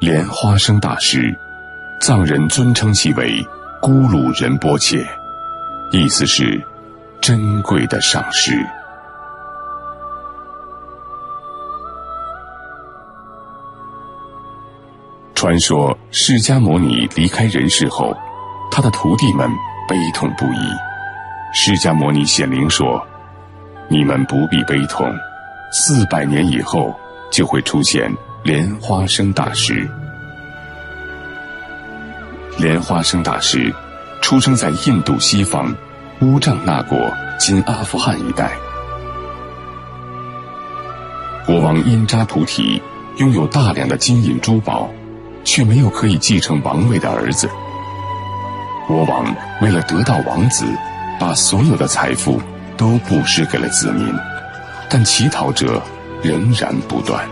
莲花生大师，藏人尊称其为咕噜仁波切，意思是珍贵的上师。传说释迦牟尼离开人世后，他的徒弟们悲痛不已。释迦牟尼显灵说：“你们不必悲痛，四百年以后就会出现莲花生大师。”莲花生大师出生在印度西方乌藏那国（今阿富汗一带）。国王因扎菩提拥有大量的金银珠宝。却没有可以继承王位的儿子。国王为了得到王子，把所有的财富都布施给了子民，但乞讨者仍然不断。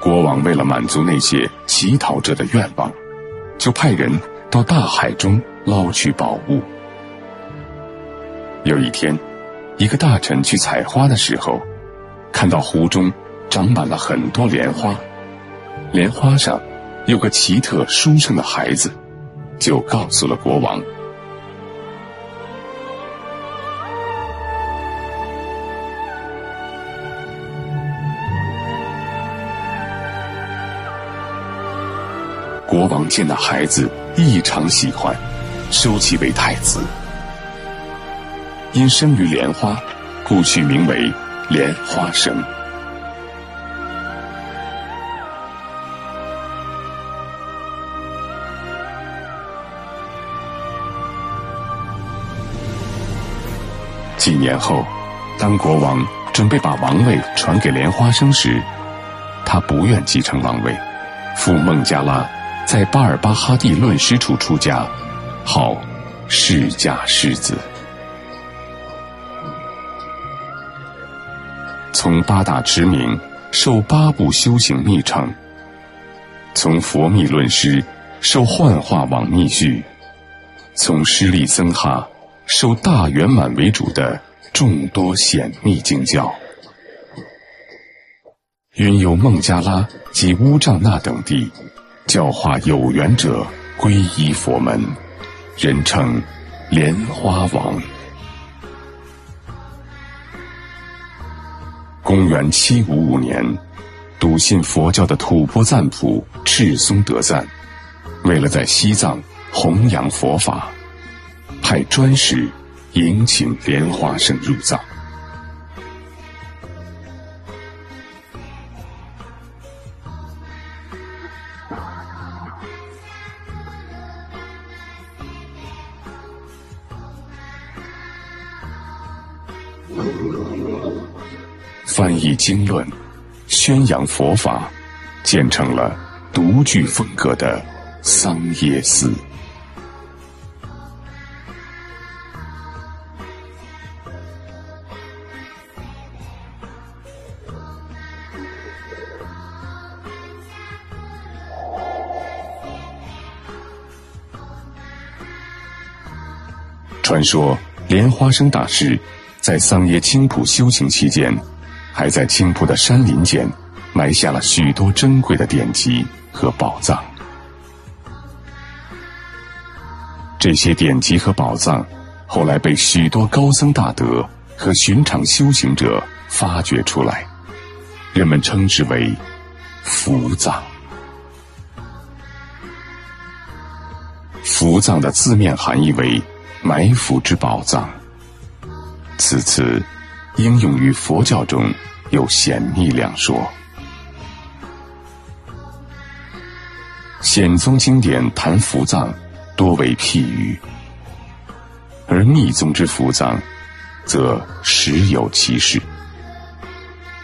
国王为了满足那些乞讨者的愿望，就派人到大海中捞取宝物。有一天，一个大臣去采花的时候，看到湖中长满了很多莲花。莲花上有个奇特殊胜的孩子，就告诉了国王。国王见那孩子异常喜欢，收其为太子。因生于莲花，故取名为莲花生。几年后，当国王准备把王位传给莲花生时，他不愿继承王位，赴孟加拉，在巴尔巴哈蒂论师处出家，号释迦狮子。从八大持名受八部修行密乘，从佛密论师受幻化网密续，从施利僧哈。受大圆满为主的众多显密经教，云游孟加拉及乌藏那等地，教化有缘者皈依佛门，人称莲花王。公元七五五年，笃信佛教的吐蕃赞普赤松德赞，为了在西藏弘扬佛法。派专使迎请莲花生入藏。译经论，宣扬佛法，建成了独具风格的桑耶寺。传说莲花生大师在桑耶青浦修行期间，还在青浦的山林间埋下了许多珍贵的典籍和宝藏。这些典籍和宝藏后来被许多高僧大德和寻常修行者发掘出来，人们称之为福藏。福藏的字面含义为。埋伏之宝藏，此词应用于佛教中有显密两说。显宗经典谈伏藏，多为譬喻；而密宗之伏藏，则实有其事。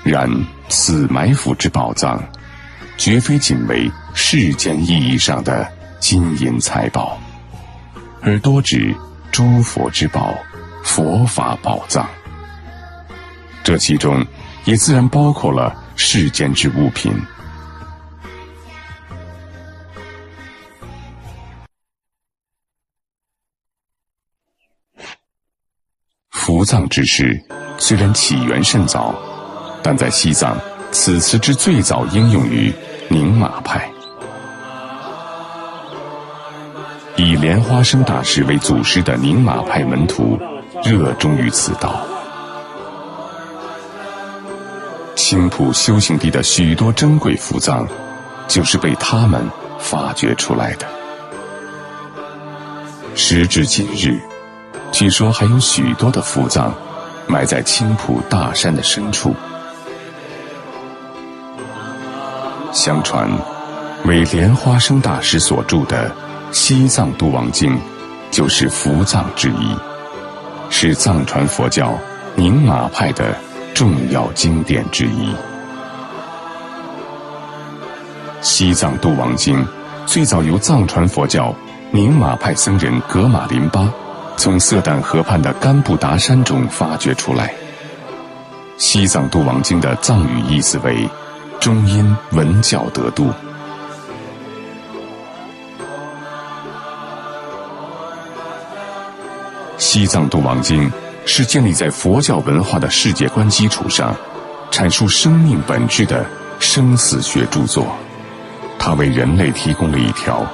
然此埋伏之宝藏，绝非仅为世间意义上的金银财宝，而多指。诸佛之宝，佛法宝藏，这其中也自然包括了世间之物品。福藏之事虽然起源甚早，但在西藏，此词之最早应用于宁玛派。以莲花生大师为祖师的宁玛派门徒，热衷于此道。青浦修行地的许多珍贵福藏，就是被他们发掘出来的。时至今日，据说还有许多的福藏，埋在青浦大山的深处。相传，为莲花生大师所著的。《西藏度王经》就是伏藏之一，是藏传佛教宁玛派的重要经典之一。《西藏度王经》最早由藏传佛教宁玛派僧人格玛林巴从色旦河畔的甘布达山中发掘出来。《西藏度王经》的藏语意思为“中阴闻教得度”。《西藏度王经》是建立在佛教文化的世界观基础上，阐述生命本质的生死学著作。它为人类提供了一条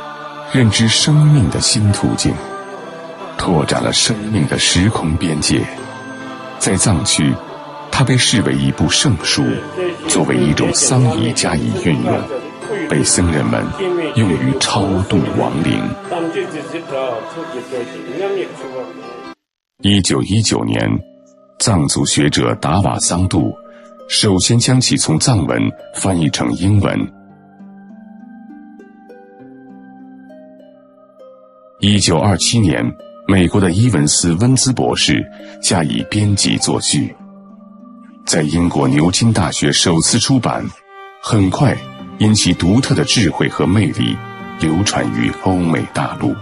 认知生命的新途径，拓展了生命的时空边界。在藏区，它被视为一部圣书，作为一种丧仪加以运用，被僧人们用于超度亡灵。一九一九年，藏族学者达瓦桑杜首先将其从藏文翻译成英文。一九二七年，美国的伊文斯温兹博士加以编辑作序，在英国牛津大学首次出版，很快因其独特的智慧和魅力，流传于欧美大陆。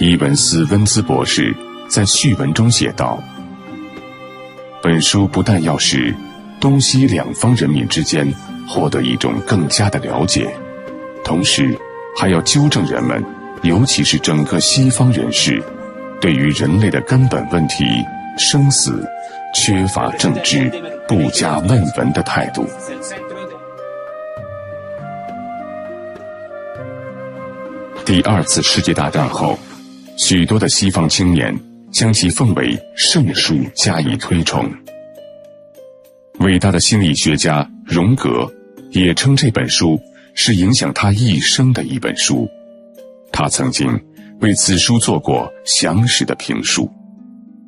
伊文斯温兹博士在序文中写道：“本书不但要使东西两方人民之间获得一种更加的了解，同时还要纠正人们，尤其是整个西方人士，对于人类的根本问题——生死，缺乏正知、不加问闻的态度。”第二次世界大战后。许多的西方青年将其奉为圣书加以推崇。伟大的心理学家荣格也称这本书是影响他一生的一本书。他曾经为此书做过详实的评述，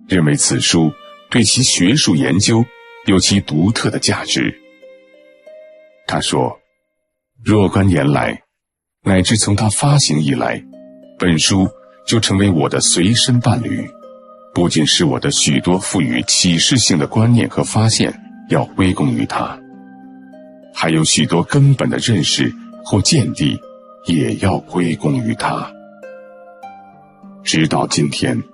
认为此书对其学术研究有其独特的价值。他说：“若干年来，乃至从它发行以来，本书。”就成为我的随身伴侣，不仅是我的许多赋予启示性的观念和发现要归功于他，还有许多根本的认识或见地也要归功于他。直到今天，《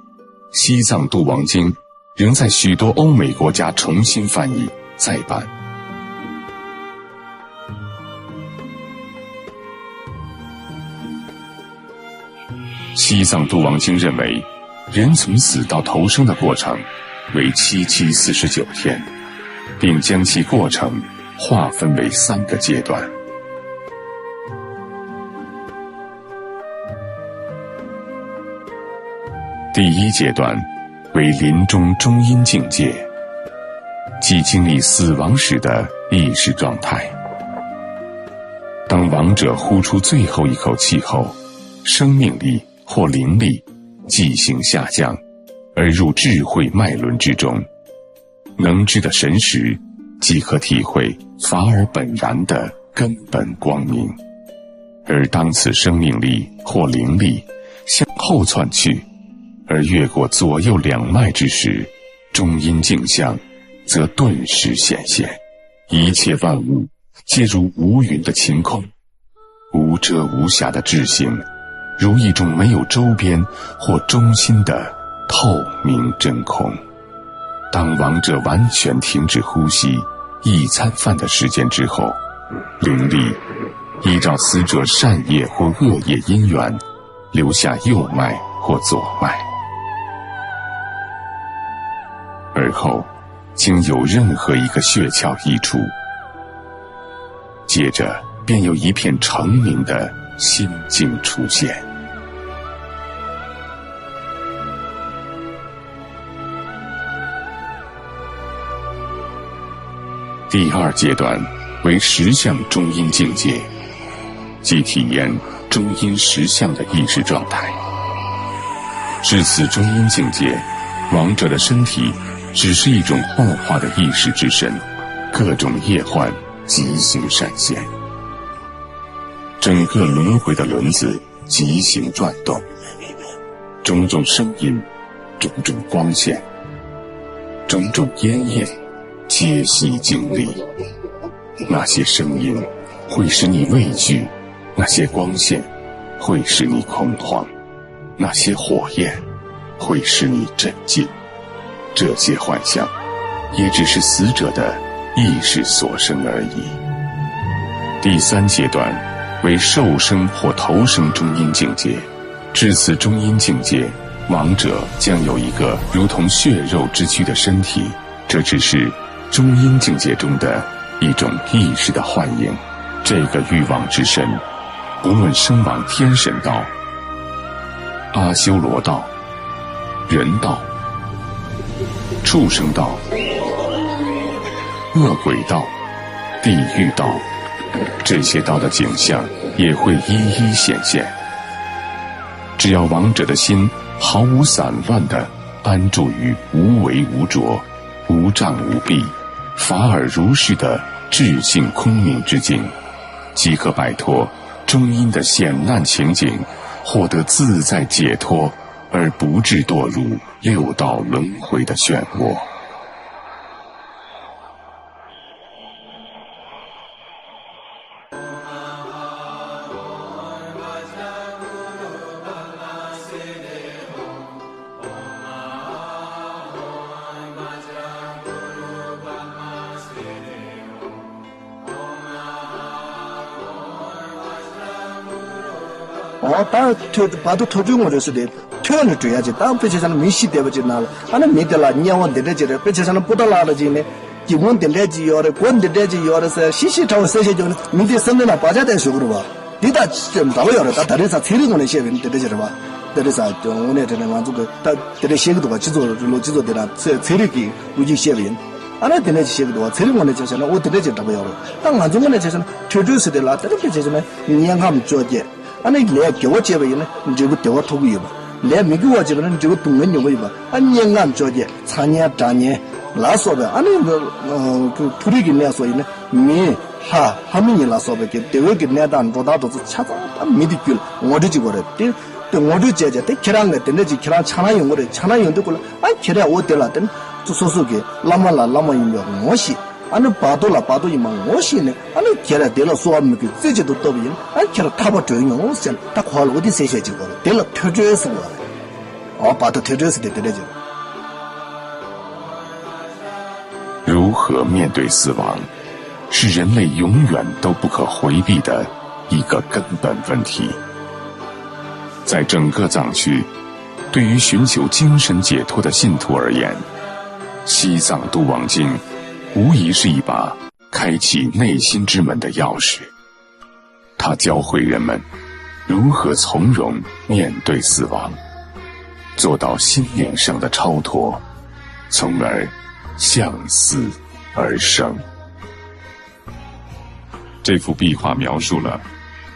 西藏度王经》仍在许多欧美国家重新翻译再版。西藏度王经认为，人从死到投生的过程为七七四十九天，并将其过程划分为三个阶段。第一阶段为临终中阴境界，即经历死亡时的意识状态。当亡者呼出最后一口气后，生命力。或灵力，记性下降，而入智慧脉轮之中，能知的神识，即可体会法尔本然的根本光明。而当此生命力或灵力向后窜去，而越过左右两脉之时，中阴镜像，则顿时显现，一切万物皆如无云的晴空，无遮无瑕的智性。如一种没有周边或中心的透明真空。当亡者完全停止呼吸一餐饭的时间之后，灵力依照死者善业或恶业因缘，留下右脉或左脉，而后经有任何一个穴窍溢出，接着便有一片澄明的心境出现。第二阶段为实相中阴境界，即体验中阴实相的意识状态。至此中阴境界，亡者的身体。只是一种幻化的意识之身，各种业幻即行闪现，整个轮回的轮子即行转动，种种声音，种种光线，种种烟焰，皆悉经历。那些声音会使你畏惧，那些光线会使你恐慌，那些火焰会使你震惊。这些幻象，也只是死者的意识所生而已。第三阶段为受生或投生中阴境界，至此中阴境界，亡者将有一个如同血肉之躯的身体，这只是中阴境界中的一种意识的幻影。这个欲望之身，不论生往天神道、阿修罗道、人道。畜生道、恶鬼道、地狱道，这些道的景象也会一一显现。只要亡者的心毫无散乱的安住于无为无着、无障无蔽、法尔如是的智性空明之境，即可摆脱中阴的险难情景，获得自在解脱。而不致堕入六道轮回的漩涡。 어다 봐도 토중 거려서 돼 표현을 줘야지. 다음 페이지에서는 민시 되버지 날. 아니 믿을라 니야원 되지래. 페이지에서는 보달라지네. 기본 되지 요래 권 되지 요래서 시시 타고 세세 좀 민디 선내나 빠져 대서 그러봐 니다 좀 나와요 다 다른사 체리 거는 시에 되지래 봐 그래서 저 오늘 되는 만족 다 되게 시기도 같이 저 로지도 되라 체리기 우지 시에 안에 되는 지식도 와 제일 먼저 제가 어떻게 제가 봐요. 땅 안중간에 제가 튜튜스들 라들 제가 그냥 감 줘게. 아니 레 겨워 제바 이네 저거 대화 토고 이봐 레 미규 와지는 저거 동면 요거 이봐 아니 영감 저게 차냐 다냐 라소베 아니 그 둘이긴 내서 이네 미 하, 하민이 라서베 게 대외게 내단 로다도 찾아 미디큘 어디지 거랬대 또 모두 제제 때 계란 같은 데지 계란 차나 용거래 차나 용도 걸아 계란 어때라든 소소게 라마라 라마 용도 뭐시 我得了，等，就说说给，那么了，那么用的，我写。俺那八多了，八多一毛，我心呢，俺那贴了贴了，说没给，这些都倒不赢。俺贴了他不转用，我想他花了我的三千几个了，贴了贴转是我的，哦，八多贴转是的，对对就。如何面对死亡，是人类永远都不可回避的一个根本问题。在整个藏区，对于寻求精神解脱的信徒而言，《西藏度亡经》。无疑是一把开启内心之门的钥匙。它教会人们如何从容面对死亡，做到心灵上的超脱，从而向死而生。这幅壁画描述了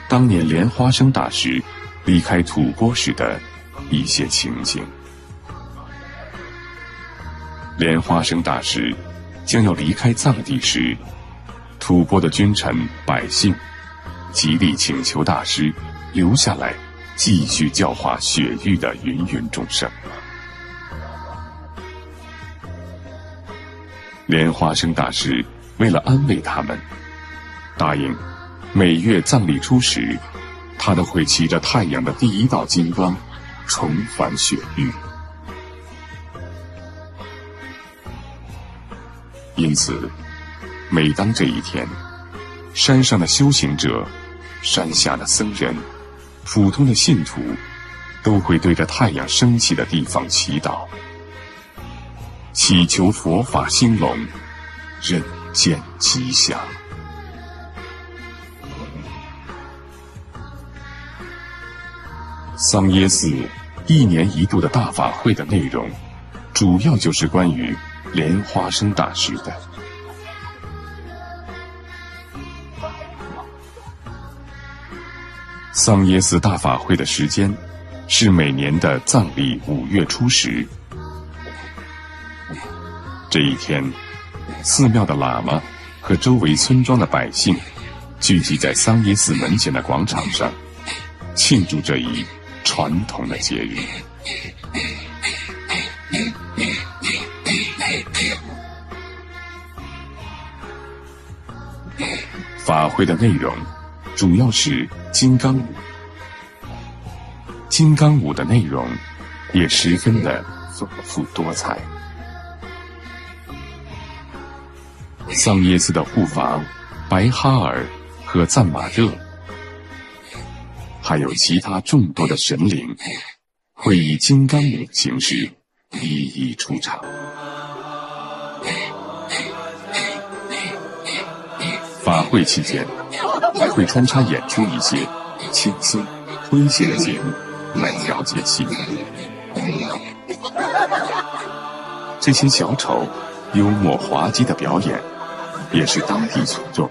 当年莲花生大师离开吐蕃时的一些情景。莲花生大师。将要离开藏地时，吐蕃的君臣百姓极力请求大师留下来，继续教化雪域的芸芸众生。莲花生大师为了安慰他们，答应每月藏历初时，他都会骑着太阳的第一道金光，重返雪域。因此，每当这一天，山上的修行者、山下的僧人、普通的信徒，都会对着太阳升起的地方祈祷。祈求佛法兴隆，人间吉祥。桑耶寺一年一度的大法会的内容，主要就是关于莲花生大师的。桑耶寺大法会的时间是每年的藏历五月初十。这一天，寺庙的喇嘛和周围村庄的百姓聚集在桑耶寺门前的广场上，庆祝这一传统的节日。法会的内容主要是金刚舞，金刚舞的内容也十分的丰富多彩。桑耶寺的护法白哈尔和赞玛热，还有其他众多的神灵，会以金刚舞形式一一出场。法会期间，还会穿插演出一些轻松诙谐的节目来调节气氛。这些小丑幽默滑稽的表演。也是当地群众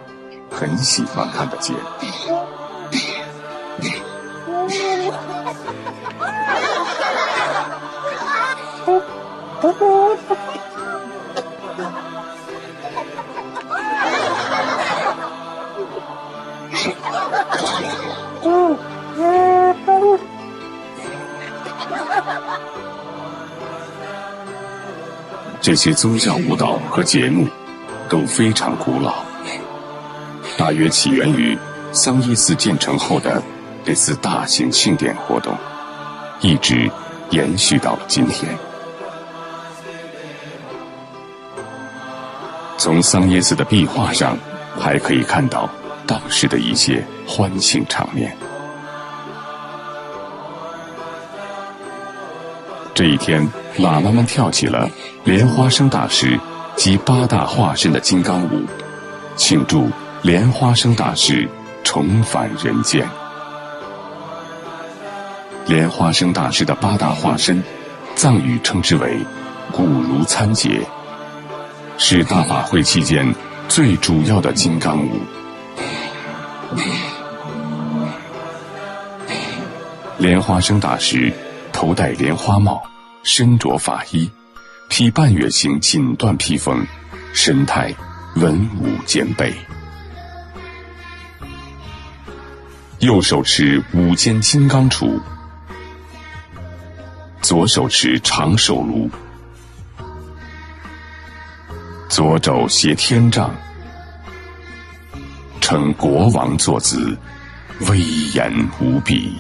很喜欢看的节目。这些宗教舞蹈和节目。都非常古老，大约起源于桑耶寺建成后的这次大型庆典活动，一直延续到了今天。从桑耶寺的壁画上，还可以看到当时的一些欢庆场面。这一天，喇嘛们跳起了莲花生大师。及八大化身的金刚舞，庆祝莲花生大师重返人间。莲花生大师的八大化身，藏语称之为“古如参节”，是大法会期间最主要的金刚舞。莲花生大师头戴莲花帽，身着法衣。披半月形锦缎披风，神态文武兼备。右手持五间金刚杵，左手持长手炉，左肘携天杖，呈国王坐姿，威严无比。